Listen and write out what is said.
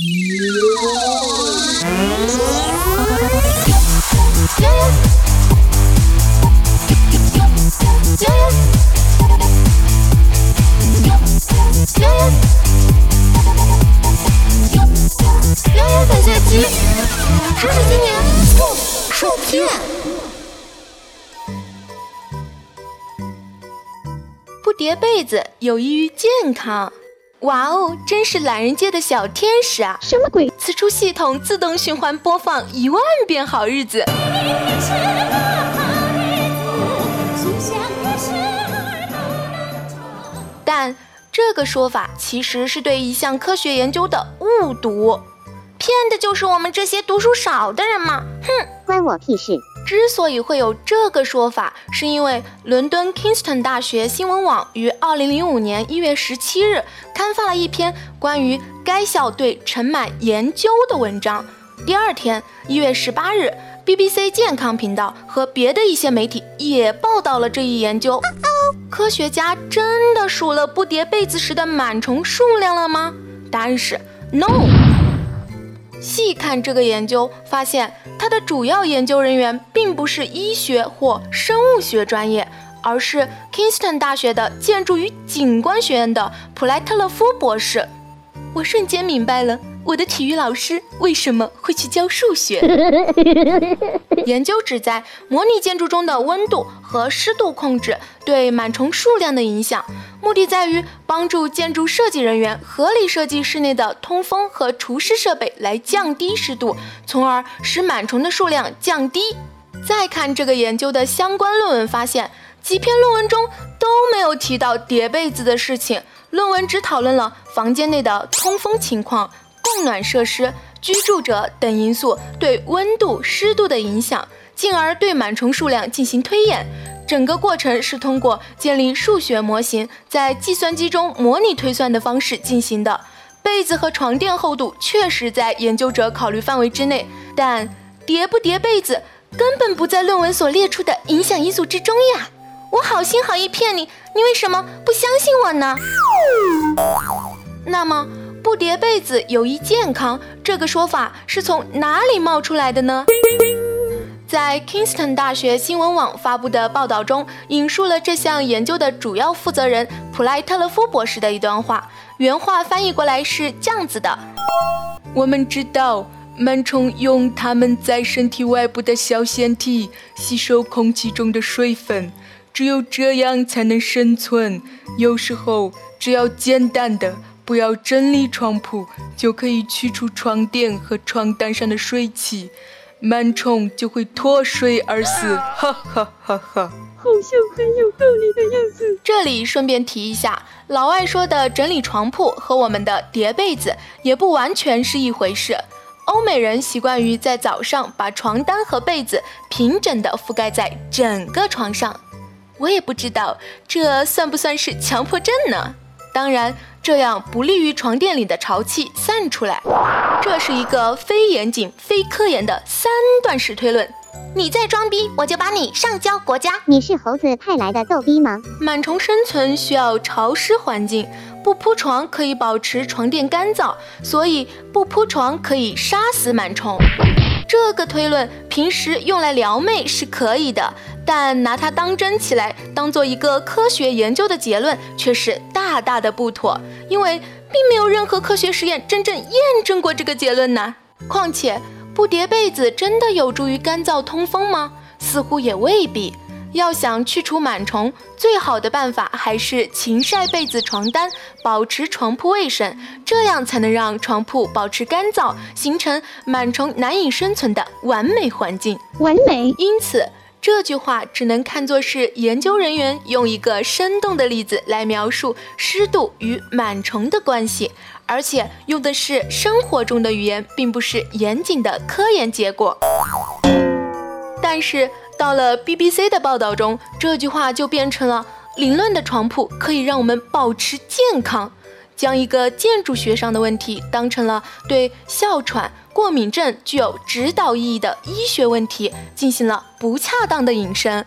本学期知识青年不受骗。不叠被子有益于健康。哇哦，真是懒人界的小天使啊！什么鬼？此处系统自动循环播放一万遍好日子。但这个说法其实是对一项科学研究的误读，骗的就是我们这些读书少的人嘛！哼，关我屁事！之所以会有这个说法，是因为伦敦 Kingston 大学新闻网于2005年1月17日刊发了一篇关于该校对尘螨研究的文章。第二天1月18日，BBC 健康频道和别的一些媒体也报道了这一研究。科学家真的数了不叠被子时的螨虫数量了吗？答案是 no。细看这个研究，发现它的主要研究人员并不是医学或生物学专业，而是 Kingston 大学的建筑与景观学院的普莱特勒夫博士。我瞬间明白了。我的体育老师为什么会去教数学？研究旨在模拟建筑中的温度和湿度控制对螨虫数量的影响，目的在于帮助建筑设计人员合理设计室内的通风和除湿设备，来降低湿度，从而使螨虫的数量降低。再看这个研究的相关论文，发现几篇论文中都没有提到叠被子的事情，论文只讨论了房间内的通风情况。供暖设施、居住者等因素对温度、湿度的影响，进而对螨虫数量进行推演。整个过程是通过建立数学模型，在计算机中模拟推算的方式进行的。被子和床垫厚度确实在研究者考虑范围之内，但叠不叠被子根本不在论文所列出的影响因素之中呀！我好心好意骗你，你为什么不相信我呢？那么。不叠被子有益健康，这个说法是从哪里冒出来的呢？在 Kingston 大学新闻网发布的报道中，引述了这项研究的主要负责人普莱特勒夫博士的一段话，原话翻译过来是这样子的：我们知道，螨虫用它们在身体外部的小腺体吸收空气中的水分，只有这样才能生存。有时候，只要简单的。不要整理床铺，就可以去除床垫和床单上的水汽，螨虫就会脱水而死。哈哈哈哈！好像很有道理的样子。这里顺便提一下，老外说的整理床铺和我们的叠被子也不完全是一回事。欧美人习惯于在早上把床单和被子平整地覆盖在整个床上，我也不知道这算不算是强迫症呢？当然。这样不利于床垫里的潮气散出来，这是一个非严谨、非科研的三段式推论。你再装逼，我就把你上交国家。你是猴子派来的逗逼吗？螨虫生存需要潮湿环境，不铺床可以保持床垫干燥，所以不铺床可以杀死螨虫。这个推论平时用来撩妹是可以的。但拿它当真起来，当做一个科学研究的结论，却是大大的不妥，因为并没有任何科学实验真正验证过这个结论呢。况且，不叠被子真的有助于干燥通风吗？似乎也未必。要想去除螨虫，最好的办法还是勤晒被子、床单，保持床铺卫生，这样才能让床铺保持干燥，形成螨虫难以生存的完美环境。完美。因此。这句话只能看作是研究人员用一个生动的例子来描述湿度与螨虫的关系，而且用的是生活中的语言，并不是严谨的科研结果。但是到了 BBC 的报道中，这句话就变成了凌乱的床铺可以让我们保持健康。将一个建筑学上的问题当成了对哮喘、过敏症具有指导意义的医学问题，进行了不恰当的引申。